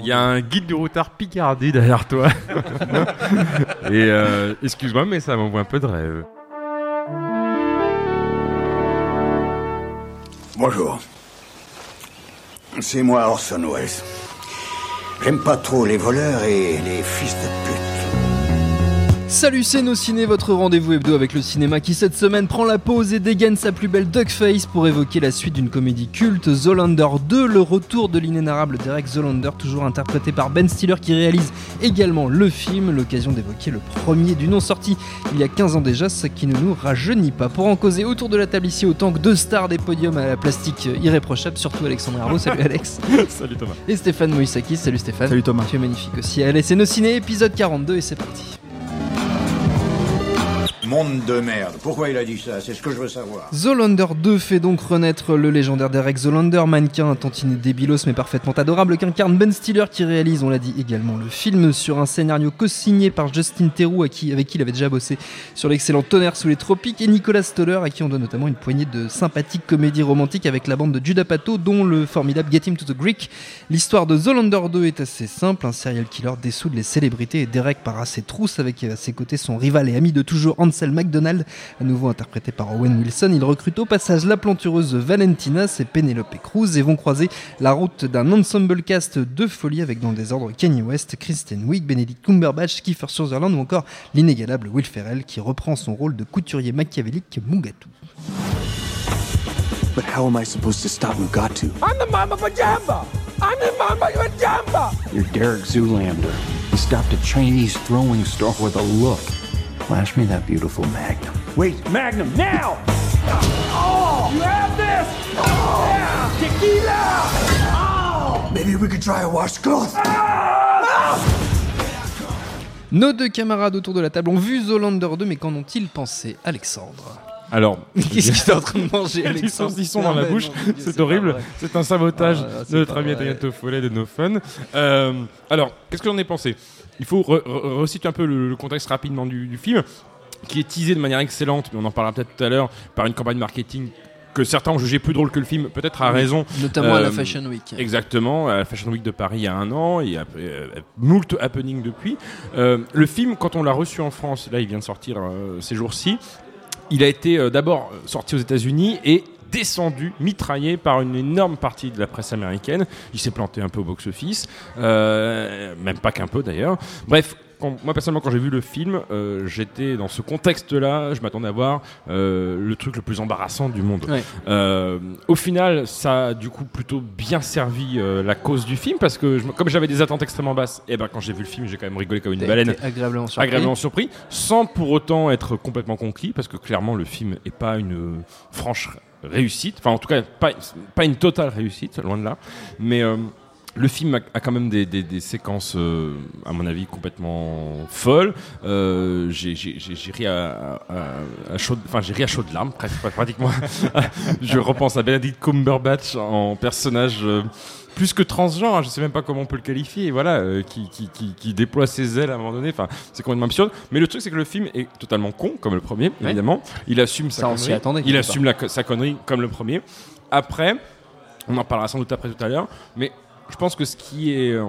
Il y a un guide du routard Picardie derrière toi. Et euh, excuse-moi, mais ça m'envoie un peu de rêve. Bonjour. C'est moi Orson Welles. J'aime pas trop les voleurs et les fils de pute. Salut c'est nos ciné, votre rendez-vous hebdo avec le cinéma qui cette semaine prend la pause et dégaine sa plus belle duckface pour évoquer la suite d'une comédie culte, Zolander 2, le retour de l'inénarrable Derek Zolander, toujours interprété par Ben Stiller qui réalise également le film, l'occasion d'évoquer le premier du nom sorti il y a 15 ans déjà, ce qui ne nous rajeunit pas. Pour en causer autour de la table ici autant que deux stars des podiums à la plastique irréprochable, surtout Alexandre Arnaud, salut Alex. Salut Thomas. Et Stéphane Moïsakis, salut Stéphane. Salut Thomas. Tu es magnifique aussi. Allez, c'est nos ciné, épisode 42 et c'est parti. Monde de merde. Pourquoi il a dit ça? C'est ce que je veux savoir. Zolander 2 fait donc renaître le légendaire Derek Zolander, mannequin tantinet débilos mais parfaitement adorable qu'incarne Ben Stiller qui réalise, on l'a dit également, le film sur un scénario co-signé par Justin Theroux avec qui il avait déjà bossé sur l'excellent Tonnerre sous les tropiques et Nicolas Stoller à qui on donne notamment une poignée de sympathiques comédies romantiques avec la bande de Judah Pato dont le formidable Get Him to the Greek. L'histoire de Zolander 2 est assez simple, un serial killer dessoude les célébrités et Derek part à ses trousses avec à ses côtés son rival et ami de toujours Ansel McDonald, à nouveau interprété par Owen Wilson. Il recrute au passage la plantureuse Valentina, et Penelope Cruz et vont croiser la route d'un ensemble cast de folie avec dans le désordre Kanye West, Kristen Wiig, Benedict Cumberbatch, Kiefer Sutherland ou encore l'inégalable Will Ferrell qui reprend son rôle de couturier machiavélique Mugatu. But how am I supposed to stop Mugatu? I'm the Mama Pajamba! I'm the Mama Pajamba! You're Derek Zoolander. He stopped a Chinese throwing star with a look. Flash me that beautiful magnum. Wait, Magnum, now! Oh! You have this! Oh! Yeah! Tequila! Oh! Maybe we could try a washcloth. Nos deux camarades autour de la table ont vu Zolander 2, mais qu'en ont-ils pensé Alexandre? Alors, Qu'est-ce que tu es en train de manger, dans la bouche, c'est horrible. C'est un sabotage Ah, de notre ami. Adrien Toffolet de No Fun. Euh, alors, qu'est-ce que j'en ai pensé? Il faut re- re- resituer un peu le, le contexte rapidement du, du film, qui est teasé de manière excellente, mais on en parlera peut-être tout à l'heure, par une campagne marketing que certains ont jugé plus drôle que le film, peut-être à raison. Notamment à la Euh, Fashion Week. Exactement, à la Fashion Week de Paris il y a un an, et après, euh, moult happening depuis. Euh, le film, quand on l'a reçu en France, là il vient de sortir ces jours-ci, il a été euh, d'abord sorti aux États-Unis et descendu, mitraillé par une énorme partie de la presse américaine. Il s'est planté un peu au box-office, euh, même pas qu'un peu d'ailleurs. Bref, quand- moi personnellement, quand j'ai vu le film, euh, j'étais dans ce contexte-là, je m'attendais à voir euh, le truc le plus embarrassant du monde. Ouais. Euh, au final, ça a du coup plutôt bien servi la cause du film parce que je comme j'avais des attentes extrêmement basses, et ben quand j'ai vu le film, j'ai quand même rigolé comme une baleine agréablement surpris. agréablement surpris, sans pour autant être complètement conquis, parce que clairement le film est pas une franche réussite, enfin en tout cas pas, pas une totale réussite, loin de là, mais le film a, quand même des, des- des séquences, euh, à mon avis, complètement folles. Euh, j'ai j'ai- j'ai- j'ai ri à, à, à chaudes, enfin j'ai ri à chaudes larmes, pratiquement. Je repense à Benedict Cumberbatch en personnage. euh, plus que transgenre, hein, je sais même pas comment on peut le qualifier, voilà, euh, qui, qui, qui, qui déploie ses ailes à un moment donné, enfin, c'est complètement absurde. Mais le truc, c'est que le film est totalement con, comme le premier, évidemment. Il assume sa Ça, connerie. attendait, Il assume la- sa connerie, comme le premier. Après, on en parlera sans doute après tout à l'heure, mais je pense que ce qui est euh,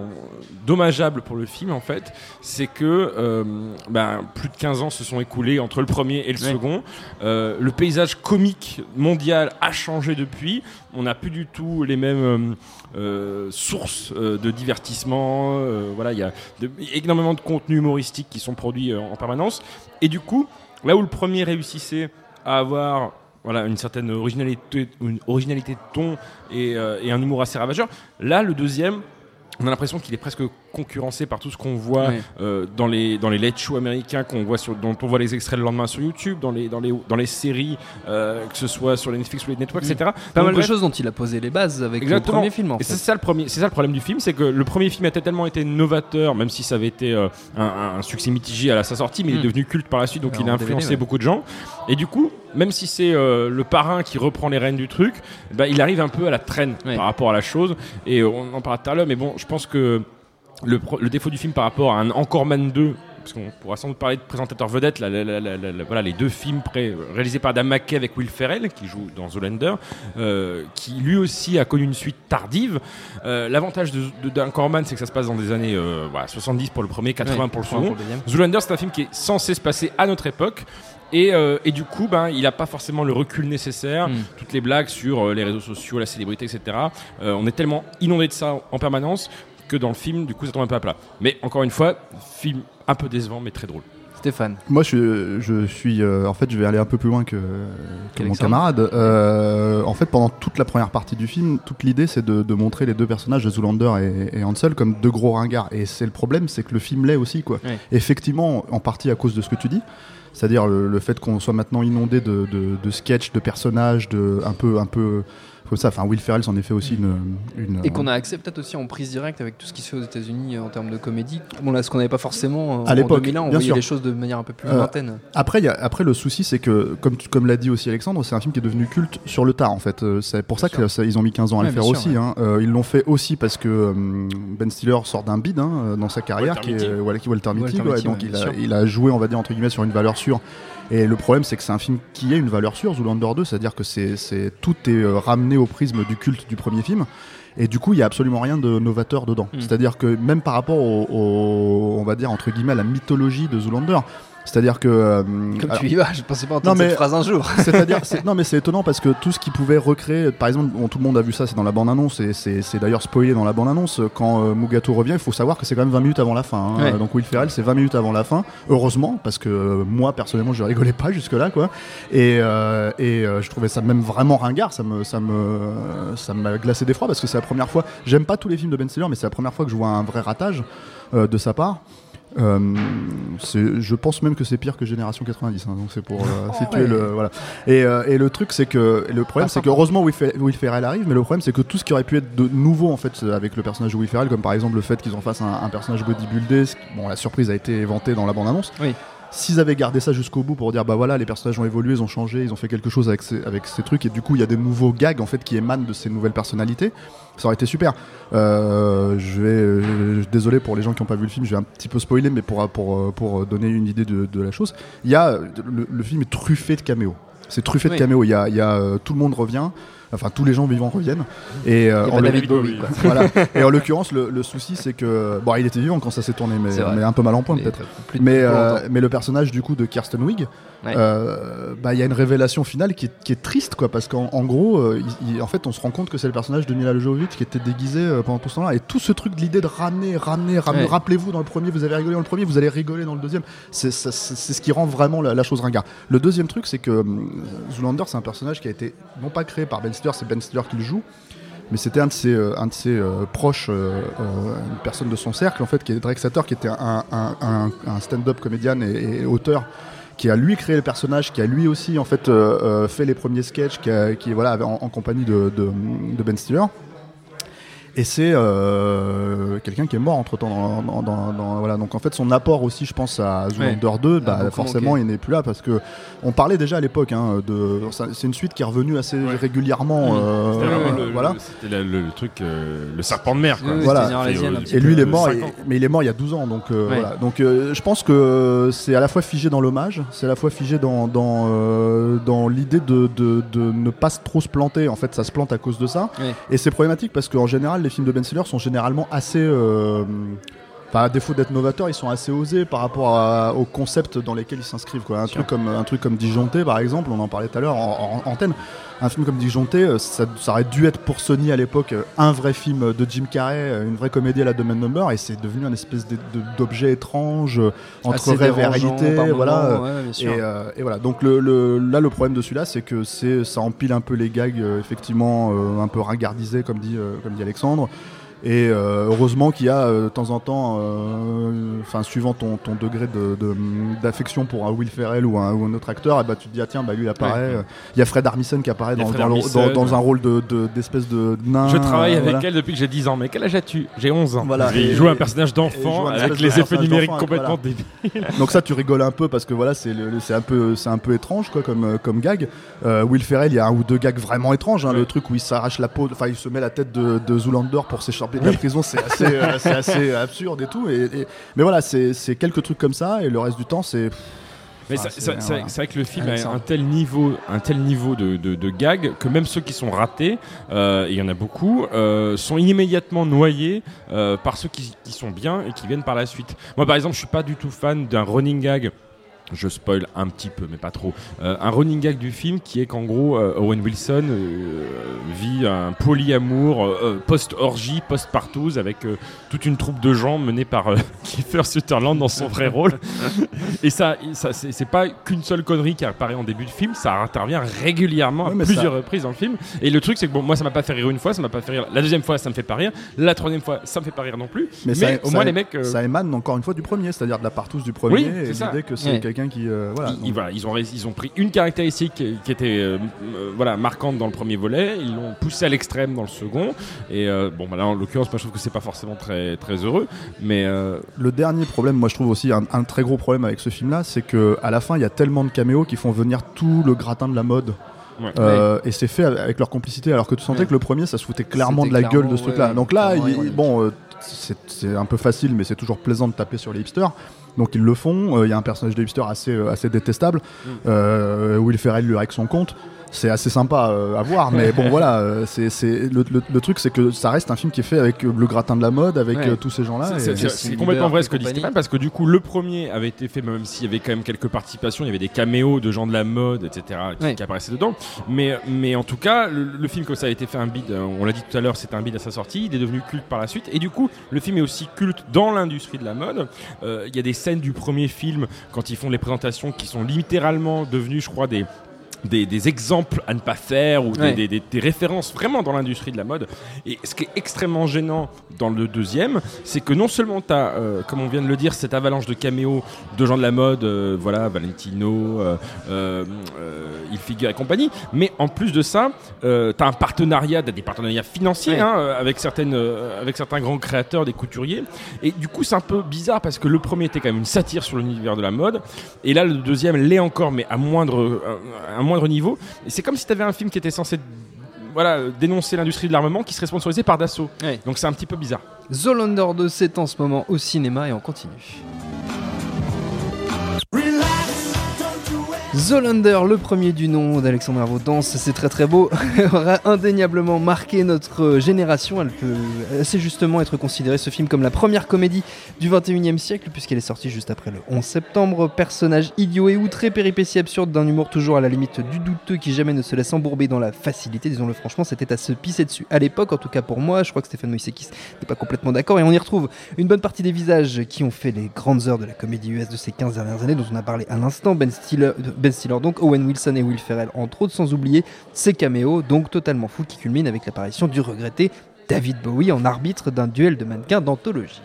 dommageable pour le film, en fait, c'est que euh, ben, plus de 15 ans se sont écoulés entre le premier et le Ouais. second. Euh, le paysage comique mondial a changé depuis. On n'a plus du tout les mêmes euh, sources de divertissement. Voilà, il y a de- énormément de contenus humoristiques qui sont produits en permanence. Et du coup, là où le premier réussissait à avoir voilà, une certaine originalité, une originalité de ton et, euh, et un humour assez ravageur, là, le deuxième, on a l'impression qu'il est presque concurrencé par tout ce qu'on voit Ouais. euh, dans les dans les late shows américains qu'on voit sur dont on voit les extraits le lendemain sur YouTube, dans les dans les dans les séries euh, que ce soit sur les Netflix ou les networks, etc. Pas Donc, mal de choses dont il a posé les bases avec Exactement. le premier film en Et fait. c'est ça le premier, c'est ça le problème du film, c'est que le premier film a tellement été novateur, même si ça avait été euh, un, un succès mitigé à la- sa sortie, mais il Mm. est devenu culte par la suite, donc Alors, il a DVD, influencé ouais. beaucoup de gens. Et du coup, même si c'est euh, le parrain qui reprend les rênes du truc, bah, il arrive un peu à la traîne Ouais. par rapport à la chose. Et on en parlera tout à l'heure, mais bon, je pense que le, défaut du film par rapport à un Encore Man 2 parce qu'on pourra sans doute parler de présentateur vedette, là, là, là, là, là, là, voilà, les deux films réalisés par Dan McKay avec Will Ferrell, qui joue dans Zoolander, euh, qui lui aussi a connu une suite tardive. Euh, L'avantage d'Anchor Man, c'est que ça se passe dans des années euh, voilà, 70 pour le premier, 80 Ouais, pour le pour second. le. Zoolander, c'est un film qui est censé se passer à notre époque. Et, euh, et du coup, ben, il n'a pas forcément le recul nécessaire. Mm. Toutes les blagues sur euh, les réseaux sociaux, la célébrité, etc. Euh, on est tellement inondé de ça en permanence que dans le film, du coup, ça tombe un peu à plat. Mais encore une fois, film un peu décevant, mais très drôle. Stéphane. Moi, je, je suis. euh, en fait, je vais aller un peu plus loin que, que mon camarade. Euh, en fait, pendant toute la première partie du film, toute l'idée, c'est de, de montrer les deux personnages, de Zoolander et, et Hansel, comme deux gros ringards. Et c'est le problème, c'est que le film l'est aussi, quoi. Ouais. Effectivement, en partie à cause de ce que tu dis. C'est-à-dire le, le fait qu'on soit maintenant inondé de, de, de sketchs, de personnages, de un peu, un peu comme ça. Enfin, Will Ferrell s'en est fait aussi une. une Et qu'on a accès peut-être aussi en prise directe avec tout ce qui se fait aux États-Unis euh, en termes de comédie. Bon, là, ce qu'on n'avait pas forcément euh, À en l'époque, 2001, on bien voyait sûr. les choses de manière un peu plus Euh, lointaine. Après, il y a- après le souci, c'est que, comme, l'a dit aussi Alexandre, c'est un film qui est devenu culte sur le tard, en fait. C'est pour ça qu'ils ont mis 15 ans à Ouais, le faire sûr, aussi. hein. Euh, ils l'ont fait aussi parce que euh, Ben Stiller sort d'un bid hein, dans sa carrière, Walter qui est Walter Mitty, ouais, donc ouais, il, a, il a joué, on va dire, entre guillemets, sur une valeur sûre. Et le problème, c'est que c'est un film qui a une valeur sûre, Zoolander 2, c'est-à-dire que c'est, c'est- tout est euh, ramené au prisme du culte du premier film. Et du coup, il y a absolument rien de novateur dedans. Mm. C'est-à-dire que même par rapport au, au- on va dire entre guillemets, à la mythologie de Zoolander, c'est-à-dire que euh, Comme alors- tu y vas, je pensais pas entendre Non, mais- cette phrase un jour. c'est-à-dire, c'est- non mais c'est étonnant parce que tout ce qui pouvait recréer, par exemple, bon, tout le monde a vu ça, c'est dans la bande-annonce et c'est d'ailleurs spoilé dans la bande-annonce. Quand euh, Mugato revient, il faut savoir que c'est quand même 20 minutes avant la fin. hein. Ouais. Donc Will Ferrell, c'est 20 minutes avant la fin. Heureusement, parce que euh, moi personnellement, je rigolais pas jusque-là, quoi. Et, euh, et je trouvais ça même vraiment ringard. Ça me, ça me, ça m'a glacé d'effroi parce que c'est la première fois. J'aime pas tous les films de Ben Stiller, mais c'est la première fois que je vois un vrai ratage de sa part. Euh, je pense même que c'est pire que Génération 90, hein, donc c'est pour euh, situer ouais. le voilà. Et, euh, et le truc c'est que le problème Ah, c'est que heureusement Will, Fer- Will Ferrell arrive, mais le problème c'est que tout ce qui aurait pu être de nouveau en fait avec le personnage de Will Ferrell, comme par exemple le fait qu'ils en fassent un, un personnage bodybuildé, bon la surprise a été éventée dans la bande annonce. Oui. S'ils avaient gardé ça jusqu'au bout pour dire bah voilà les personnages ont évolué, ils ont changé, ils ont fait quelque chose avec ces, avec ces trucs et du coup il y a des nouveaux gags en fait qui émanent de ces nouvelles personnalités, ça aurait été super. Euh, je vais euh, désolé pour les gens qui n'ont pas vu le film, je vais un petit peu spoiler mais pour pour pour donner une idée de, de la chose, il y a le, le film est truffé de caméos. C'est truffé de caméos. Il y a, il y a, euh, tout le monde revient. Enfin, tous les gens vivants reviennent. Et, euh, en pas l'oc- David Bowie, quoi. voilà. Et en l'occurrence, le, le souci, c'est que bon, il était vivant quand ça s'est tourné, mais, un peu mal en point peut-être. Mais, euh, mais le personnage du coup de Kirsten Wig, Ouais. euh, bah, il y a une révélation finale qui est, qui est triste, quoi, parce qu'en en gros, euh, il- il- en fait, on se rend compte que c'est le personnage de Mila Jovovich qui était déguisé euh, pendant tout ce temps-là. Et tout ce truc de l'idée de ramener, ramener, ramener. Ouais. Rappelez-vous, dans le premier, vous avez rigolé dans le premier, vous allez rigoler dans le deuxième. C'est ce qui rend vraiment la, la chose ringard. Le deuxième truc, c'est que Zoolander, c'est un personnage qui a été non pas créé par Ben Stiller, c'est Ben Stiller qui le joue. Mais c'était un de ses, euh, un de ses euh, proches, euh, une personne de son cercle, en fait, qui est Drake qui était un, un- un- un stand-up comédien et, et auteur, qui a lui créé le personnage, qui a lui aussi en fait euh, euh, fait les premiers sketchs, qui, voilà, en, compagnie de Ben Stiller. Et c'est euh, quelqu'un qui est mort entre temps. Dans, dans- dans- dans- voilà. Donc en fait, son apport aussi, je pense, à Zoolander 2, bah, beaucoup forcément, manqué. il n'est plus là parce que on parlait déjà à l'époque hein, de. C'est une suite qui est revenue assez régulièrement. Mmh. euh, C'était vraiment euh, le, voilà. le- c'était la- le, le truc, euh, le serpent de mer. Quoi. Voilà. Et, lui, il est mort, et- mais il est mort il y a 12 ans. Donc, euh, Ouais. voilà. donc euh, je pense que c'est à la fois figé dans l'hommage, c'est à la fois figé dans, dans, euh, dans l'idée de, de, de ne pas trop se planter. En fait, ça se plante à cause de ça. Ouais. Et c'est problématique parce qu'en général, les films de Ben Stiller sont généralement assez. Enfin, à défaut d'être novateurs, ils sont assez osés par rapport à- au concept dans lesquels ils s'inscrivent. Quoi. Un, truc comme, un truc comme Disjoncté, par exemple, on en parlait tout à l'heure en, en antenne. Un film comme Disjoncté, euh, ça, ça aurait dû être pour Sony à l'époque euh, un vrai film de Jim Carrey, euh, une vraie comédie à la Domain Number, et c'est devenu un espèce d'objet étrange entre Assez rêve et réalité. Voilà. ouais. Et, euh, et voilà. Donc le, le- là, le problème de celui-là, c'est que c'est ça empile un peu les gags, effectivement, euh, un peu ringardisés, comme dit, euh, comme dit Alexandre. Et euh, heureusement qu'il y a euh, de temps en temps, euh, enfin suivant ton, ton degré de- de- d'affection pour un Will Ferrell ou un, ou un autre acteur, et bah, tu te dis ah tiens bah lui il apparaît. Ouais. Il y a Fred Armisen qui apparaît dans, dans le- Armisen. dans- dans un rôle de- de- d'espèce de, nain. Je travaille avec voilà. elle depuis que j'ai 10 ans. Mais quel âge as-tu? J'ai 11 ans. Voilà. Et il joue un personnage d'enfant avec de les effets numériques complètement voilà. débiles. Donc ça tu rigoles un peu parce que voilà c'est un peu c'est un peu étrange quoi comme comme gag. Will Ferrell il y a un ou deux gags vraiment étranges hein, Ouais. le truc où il s'arrache la peau enfin il se met la tête de, de Zoolander pour s'échapper de la prison c'est assez euh, c'est assez absurde et tout et, et- mais voilà c'est c'est quelques trucs comme ça et le reste du temps c'est Mais Enfin, c'est- voilà. vrai que le film Alexandre. a un tel niveau, un tel niveau de, de, de gags que même ceux qui sont ratés, euh, et il y en a beaucoup, euh, sont immédiatement noyés euh, par ceux qui, qui sont bien et qui viennent par la suite. Moi, par exemple, je suis pas du tout fan d'un running gag. Je spoil un petit peu, mais pas trop. Euh, un running gag du film qui est qu'en gros, euh, Owen Wilson euh, vit un polyamour euh, post-orgie, post-partouze avec euh, toute une troupe de gens menée par euh, Kiefer Sutherland dans son vrai rôle. Et ça, ça c'est pas qu'une seule connerie qui apparaît en début de film, ça intervient régulièrement Ouais, à plusieurs ça- reprises dans le film. Et le truc, c'est que bon, moi, ça m'a pas fait rire une fois, ça m'a pas fait rire. La deuxième fois, ça me fait pas rire. La troisième fois, ça me fait pas rire non plus. Mais, ça- au ça- moins, les mecs. euh, ça émane encore une fois du premier c'est-à-dire de la partouze du premier Oui, et l'idée que c'est Ouais. Quelqu'un qui euh, voilà ils, donc- ils- voilà, ils ont, ré- ils ont pris une caractéristique qui, qui était euh, euh, voilà, marquante dans le premier volet, ils l'ont poussé à l'extrême dans le second. Et euh, bon, bah là, en l'occurrence, moi je trouve que c'est pas forcément très, très heureux. Mais euh, Le dernier problème, moi je trouve aussi un, un très gros problème avec ce film-là, c'est que à la fin il y a tellement de caméos qui font venir tout le gratin de la mode. Ouais. Euh, Et c'est fait avec leur complicité, alors que tu sentais Ouais. que le premier ça se foutait clairement de la gueule de ce truc-là. Donc là, il- bon, euh, c'est un peu facile, mais c'est toujours plaisant de taper sur les hipsters. Donc ils le font. Euh, Il y a un personnage de hipster assez, euh, assez détestable. Mm. Euh, Will Ferrell lui règle son compte. C'est assez sympa euh, à voir, mais bon voilà, euh, c'est c'est- le, le- le truc c'est que ça reste un film qui est fait avec euh, le gratin de la mode, avec Ouais. euh, tous ces gens-là. C'est- et- c'est- C'est complètement vrai ce que dit. Stéphane parce que du coup le premier avait été fait même s'il y avait quand même quelques participations, il y avait des caméos de gens de la mode, etc. qui, Ouais. qui apparaissaient dedans. Mais, mais en tout cas, le, le film comme ça a été fait un bid, on l'a dit tout à l'heure, c'était un bid à sa sortie, il est devenu culte par la suite. Et du coup, le film est aussi culte dans l'industrie de la mode. Euh, Il y a des scènes du premier film quand ils font les présentations qui sont littéralement devenues, je crois, des des, des exemples à ne pas faire ou des, Ouais. des- des- des références vraiment dans l'industrie de la mode. Et ce qui est extrêmement gênant dans le deuxième, c'est que non seulement tu as, comme on vient de le dire, cette avalanche de caméos de gens de la mode, euh, voilà, Valentino, euh, euh, euh, Il Figure et compagnie, mais en plus de ça, tu as un partenariat, des partenariats financiers Ouais. hein, euh, avec, certaines, euh, avec certains grands créateurs, des couturiers. Et du coup, c'est un peu bizarre parce que le premier était quand même une satire sur l'univers de la mode, et là, le deuxième l'est encore, mais à moindre, euh, à moindre niveau. Et c'est comme si tu avais un film qui était censé voilà, dénoncer l'industrie de l'armement qui serait sponsorisé par Dassault. Ouais. Donc c'est un petit peu bizarre. Zoolander 2, c'est en ce moment au cinéma et on continue. Zoolander, le premier du nom d'Alexandre Avodance, c'est très très beau, aura indéniablement marqué notre génération. Elle peut assez justement être considérée ce film comme la première comédie du 21e siècle, puisqu'elle est sortie juste après le 11 septembre. Personnage idiot et outré, péripéties absurdes d'un humour toujours à la limite du douteux qui jamais ne se laisse embourber dans la facilité. Disons-le franchement, c'était à se pisser dessus à l'époque, en tout cas pour moi. Je crois que Stéphane Moïsekis n'est pas complètement d'accord et on y retrouve une bonne partie des visages qui ont fait les grandes heures de la comédie US de ces 15 dernières années, dont on a parlé à l'instant. Ben Stiller, Donc Owen Wilson et Will Ferrell, entre autres, sans oublier ces caméos, donc totalement fous, qui culminent avec l'apparition du regretté David Bowie en arbitre d'un duel de mannequins d'anthologie.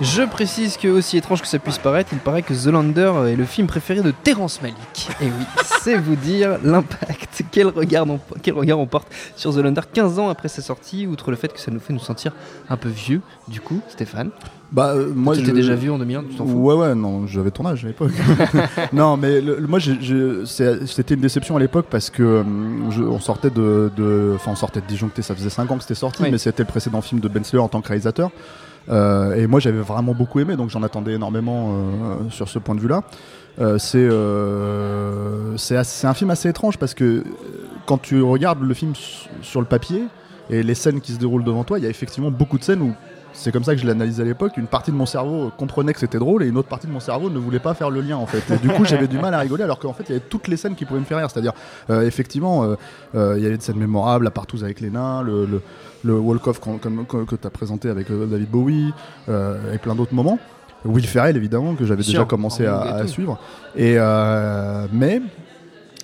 Je précise que, aussi étrange que ça puisse paraître, il paraît que Zoolander est le film préféré de Terrence Malick. Et oui, c'est vous dire l'impact, quel regard, on, quel regard on porte sur Zoolander 15 ans après sa sortie, outre le fait que ça nous fait nous sentir un peu vieux, du coup, Stéphane. Bah, euh, moi, tu je- déjà vu en 2001, tu t'en fous Ouais, ouais, non, j'avais ton âge à l'époque. non, mais le- le- moi, c'était une déception à l'époque parce que je- on sortait de, enfin, on sortait de Disjoncté, ça faisait 5 ans que c'était sorti, Oui. mais c'était le précédent film de Ben Stiller en tant que réalisateur. Euh, et moi, j'avais vraiment beaucoup aimé, donc j'en attendais énormément euh, sur ce point de vue-là. Euh, c'est euh, c'est un film assez étrange parce que euh, quand tu regardes le film sur le papier et les scènes qui se déroulent devant toi, il y a effectivement beaucoup de scènes où c'est comme ça que je l'analysais à l'époque. Une partie de mon cerveau comprenait que c'était drôle et une autre partie de mon cerveau ne voulait pas faire le lien en fait. Et du coup, j'avais du mal à rigoler alors qu'en fait, il y avait toutes les scènes qui pouvaient me faire rire. C'est-à-dire, euh, effectivement, euh, euh, il y avait des scènes mémorables, la partouze avec les nains, le, le walk-off qu'on- comme- que, tu as présenté avec euh, David Bowie euh, et plein d'autres moments. Will Ferrell évidemment que j'avais déjà commencé en à, suivre. Et euh, mais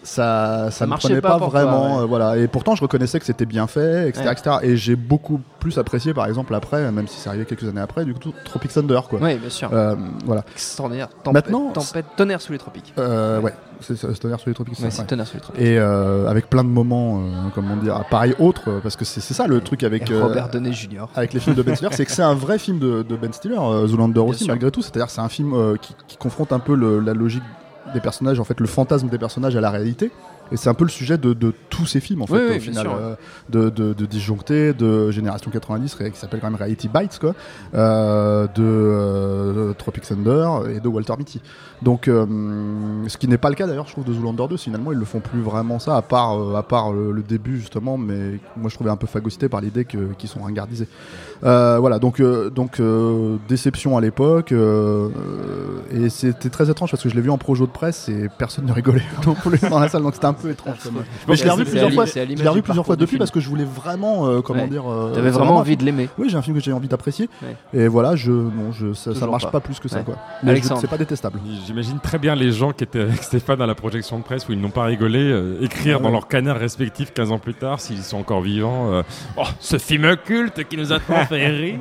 ça ça, ne marchait prenait pas pas, pour toi, vraiment ouais. euh, voilà et pourtant je reconnaissais que c'était bien fait etc Ouais. etc. et j'ai beaucoup plus apprécié par exemple après même si c'est arrivé quelques années après du coup Tropic Thunder quoi Oui, bien sûr. Euh, voilà Extraordinaire. Tempête, Maintenant, tempête, tonnerre sous les tropiques. Euh, ouais c'est Tonnerre sur les tropiques Ouais, c'est tonnerre sous les tropiques. et euh, avec plein de moments comment dire pareil autres parce que c'est ça le truc avec Robert Downey Jr. avec les films de Ben Stiller, c'est que c'est un vrai film de, de Ben Stiller, Zoolander aussi, sûr. malgré tout. C'est-à-dire, c'est un film qui, qui confronte un peu le- la logique des personnages, en fait, le fantasme des personnages à la réalité. Et c'est un peu le sujet de, de tous ces films, en fait, Oui, oui, au final, euh, de, de, de Disjoncté, de Génération 90, ré- qui s'appelle quand même Reality Bites, quoi, euh, de, euh, Tropic Thunder et de Walter Mitty. Donc, euh, ce qui n'est pas le cas d'ailleurs, je trouve, de Zoolander 2. Finalement, ils le font plus vraiment ça, à part, à part le, le début justement, mais moi je trouvais un peu phagocyté par l'idée qu'ils sont ringardisés. Voilà, donc, donc déception à l'époque, et c'était très étrange parce que je l'ai vu en projo de presse et personne ne rigolait non plus dans la salle, donc c'était un peu étrange. comme- Mais je l'ai revu plusieurs fois. Je l'ai revu plusieurs fois depuis film. parce que je voulais vraiment, euh, comment Ouais. dire, euh, T'avais vraiment un envie de l'aimer. Oui, j'ai un film que j'ai envie d'apprécier, Ouais. et voilà, je, non, je, ça, ça marche pas. pas. plus que ça, Ouais. quoi. Mais je- Alexandre. c'est pas détestable. J'imagine très bien les gens qui étaient avec Stéphane à la projection de presse où ils n'ont pas rigolé euh, écrire Ah dans ouais. leurs canards respectifs 15 ans plus tard, s'ils sont encore vivants. euh, oh, ce film culte qui nous a tant fait rire.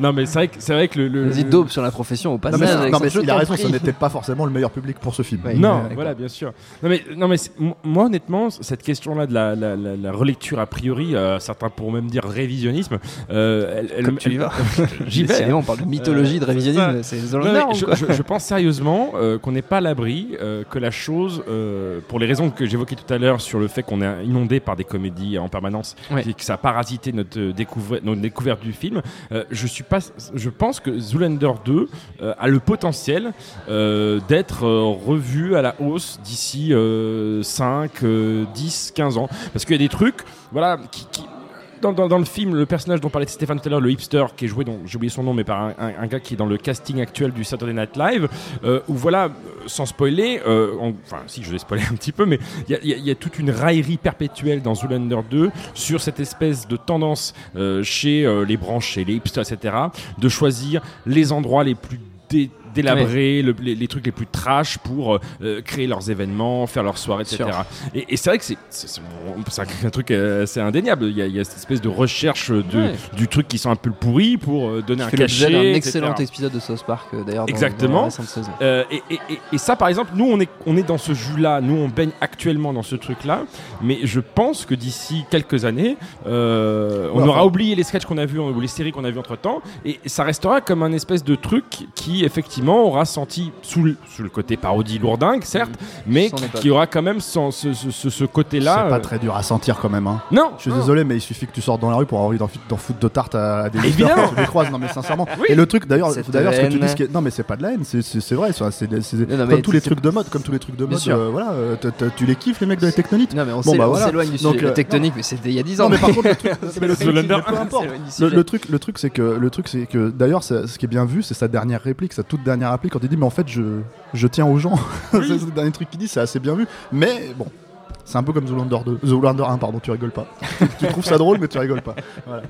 non, mais c'est vrai que, c'est vrai que le. le- Vas-y, daube sur la profession au Non passage. mais, non, mais il a raison, ce n'était pas forcément le meilleur public pour ce film. Ouais. Non, voilà, bien sûr. Non, mais, non, mais moi, honnêtement, cette question-là de la, la- la- la relecture a priori, euh, certains pourront même dire révisionnisme, euh, elle, elle- Comme tu y vas. J'y vais. Décidément, on parle de mythologie, de Euh, révisionnisme. c'est je, je- je pense sérieusement euh, qu'on n'est pas à l'abri que la chose, pour les raisons que j'évoquais tout à l'heure sur le fait qu'on est inondé par des comédies en permanence Ouais. et que ça a parasité notre, notre découverte du film, je, suis pas, je pense que Zoolander 2 euh, a le potentiel d'être revu à la hausse d'ici 5, 10, 15 ans. Parce qu'il y a des trucs voilà, qui- dans, dans- le film, le personnage dont parlait Stéphane tout à l'heure, le hipster, qui est joué, j'ai oublié son nom, mais par un, gars qui est dans le casting actuel du Saturday Night Live, euh, où voilà, sans spoiler, euh, en- enfin si je vais spoiler un petit peu, mais il y a toute une raillerie perpétuelle dans Zoolander 2 sur cette espèce de tendance euh, chez euh, les branches, chez les hipsters, etc., de choisir les endroits les plus dé- délabrés, le- les, les trucs les plus trash pour euh, créer leurs événements, faire leurs soirées, etc. Et, et c'est vrai que c'est c'est- c'est- c'est un, un truc euh, assez indéniable. Il y, a, il y a cette espèce de recherche de, du truc qui sont un peu pourri pour euh, donner un cachet. d'un etc. excellent épisode de South Park, euh, d'ailleurs. Exactement. dans la. Euh, et, et- et- et ça, par exemple, nous, on est, on est dans ce jus-là, nous, on baigne actuellement dans ce truc-là, mais je pense que d'ici quelques années, euh, on Ouais, aura enfin- oublié les sketchs qu'on a vus ou les séries qu'on a vues entre-temps, et ça restera comme un espèce de truc qui, effectivement, aura senti, sous le, sous le côté parodie lourdingue, certes, mais Son qui, aura quand même ce, ce- ce- ce côté-là. C'est pas euh, très dur à sentir quand même. Hein. Non, Je suis non. désolé, mais il suffit que tu sortes dans la rue pour avoir envie d'en, foutre de tarte à, à des Évidemment. tu les croises. Non, mais sincèrement. Oui. Et le truc, d'ailleurs, d'ailleurs, ce que tu dis, est- non, mais c'est pas de la haine, c'est, vrai. c'est, comme mais tous les trucs de mode, comme tous les trucs de Bien mode. sûr. euh, voilà, euh, tu les kiffes les mecs de la tectonique. Non, mais on s'éloigne bah, s'éloigne du Donc, sujet tectonique, mais c'était il y a 10 ans. Non, mais par contre, le truc, mais le truc, mais c'est que le truc, c'est que d'ailleurs, ce qui est bien vu, c'est sa dernière réplique, sa toute dernière réplique, quand il dit, mais en fait, je, je tiens aux gens. c'est le dernier truc qu'il dit, c'est assez bien vu. Mais bon, c'est un peu comme Zoolander 2, Zoolander 1, pardon, tu rigoles pas. tu trouves ça drôle, mais tu rigoles pas. Voilà.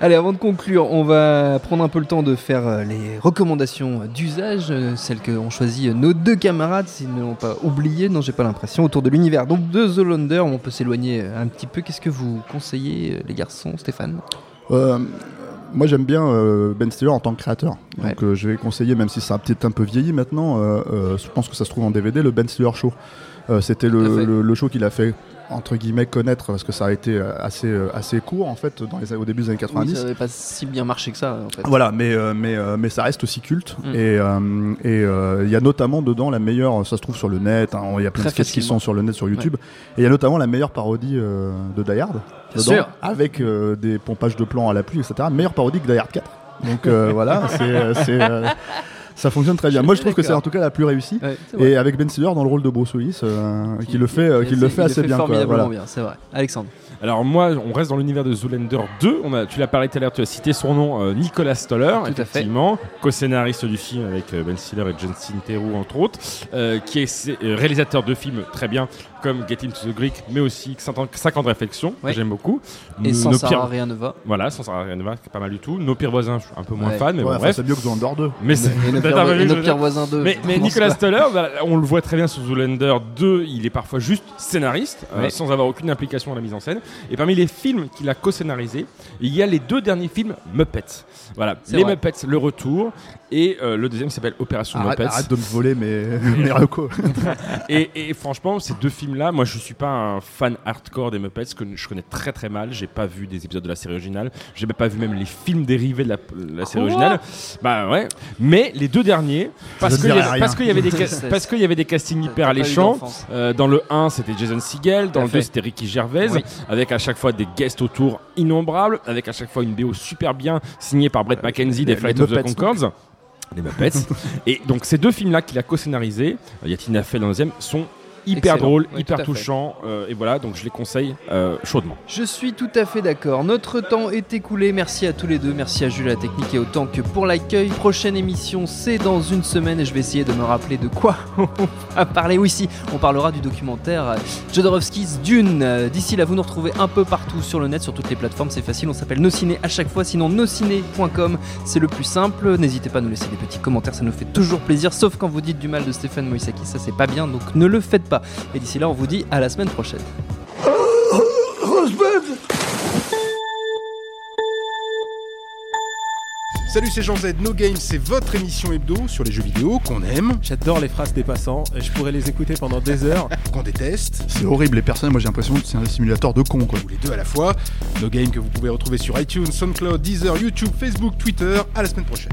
Allez, avant de conclure, on va prendre un peu le temps de faire euh, les recommandations d'usage, euh, celles que ont choisi euh, nos deux camarades, s'ils ne l'ont pas oublié, non, j'ai pas l'impression, autour de l'univers. Donc, de The Lander, on peut s'éloigner un petit peu. Qu'est-ce que vous conseillez, les garçons, Stéphane? Euh, moi j'aime bien euh, Ben Stiller en tant que créateur. Ouais. Donc euh, je vais conseiller, même si ça a peut-être un peu vieilli maintenant, euh, je pense que ça se trouve en DVD, le Ben Stiller Show. C'était le show qu'il a fait entre guillemets connaître parce que ça a été euh, assez, euh, assez court en fait dans les, au début des années 90. Oui, ça n'avait pas si bien marché que ça, en fait. Voilà, mais, euh, mais, mais ça reste aussi culte. Mm. Et et, euh, il y a notamment dedans la meilleure, ça se trouve sur le net, hein, il y a plein Très de sketchs qui sont sur le net, sur YouTube. Et il y a notamment la meilleure parodie euh, de Die Hard. Bien dedans, sûr. Avec euh, des pompages de plans à la pluie, etc. Meilleure parodie que Die Hard 4. Donc voilà, c'est, ça fonctionne très bien. Moi je trouve que c'est en tout cas la plus réussie. Ouais. Et avec Ben Stiller dans le rôle de Bruce Willis, euh, qui le fait, euh, qui Il le fait assez bien. quoi, formidablement voilà. bien, c'est vrai. Alexandre. Alors moi, on reste dans l'univers de Zoolander 2. On a, tu l'as parlé tout à l'heure, tu as cité son nom, euh, Nicolas Stoller, Tout à fait. effectivement, co-scénariste du film avec euh, Ben Stiller et Justin Theroux entre autres, euh, qui est euh, réalisateur de films très bien comme Get Into the Greek, mais aussi 50 ans, 50 ans de réflexion, Ouais. que j'aime beaucoup. Et Nos sans Sarah, pires- rien ne va. Voilà, sans Sarah Renova, qui est pas mal du tout. Nos pires voisins, je suis un peu moins Ouais. fan, mais Ouais, bon, enfin, bref. c'est mieux que Zoolander 2. Mais c'est- nos pires, voisins mais, mais Nicolas Stoller, bah, on le voit très bien sur Zoolander 2, il est parfois juste scénariste, euh, sans avoir aucune implication dans la mise en scène. Et parmi les films qu'il a co-scénarisés, il y a les deux derniers films Muppets. Voilà, les vrai. Muppets, le retour, et euh, le deuxième s'appelle Opération Arrête, Muppets. arrête de me voler mes, mes recos. Et, et franchement, ces deux films-là, moi je suis pas un fan hardcore des Muppets, que je connais très très mal. J'ai pas vu des épisodes de la série originale, j'ai même pas vu même les films dérivés de la, la série Quoi originale. Bah ouais. Mais les deux derniers, parce qu'il y, avait- rien. parce qu'il y avait des parce qu'il y avait des castings hyper alléchants. Euh, dans le 1, c'était Jason Segel, dans le fait. 2, c'était Ricky Gervais, Oui. avec à chaque fois des guests autour innombrables, avec à chaque fois une BO super bien signée par Brett McKenzie des Flight of the Concords. Les Muppets. et donc ces deux films-là qu'il a co-scénarisés, euh, fait dans le deuxième, sont hyper Excellent. Oui, hyper touchants. euh, et voilà, donc je les conseille euh, chaudement. Je suis tout à fait d'accord. Notre temps est écoulé. Merci à tous les deux. Merci à Jules à la technique et autant que pour l'accueil. Prochaine émission, c'est dans une semaine et je vais essayer de me rappeler de quoi on va parler. Oui, si, on parlera du documentaire Jodorowsky's Dune. D'ici là, vous nous retrouvez un peu partout sur le net, sur toutes les plateformes. C'est facile, on s'appelle Nociné à chaque fois. Sinon, nociné.com, c'est le plus simple. N'hésitez pas à nous laisser des petits commentaires, ça nous fait toujours plaisir. Sauf quand vous dites du mal de Stéphane Moïsaki, ça c'est pas bien, donc ne le faites pas. Et d'ici là, on vous dit à la semaine prochaine. Salut, c'est Jean Z. No Game, c'est votre émission hebdo sur les jeux vidéo qu'on aime, J'adore les phrases dépassants, et je pourrais les écouter pendant des heures. qu'on déteste, C'est horrible, les personnes, moi j'ai l'impression que c'est un simulateur de con quoi. ou les deux à la fois. No Game que vous pouvez retrouver sur iTunes, SoundCloud, Deezer, YouTube, Facebook, Twitter. À la semaine prochaine.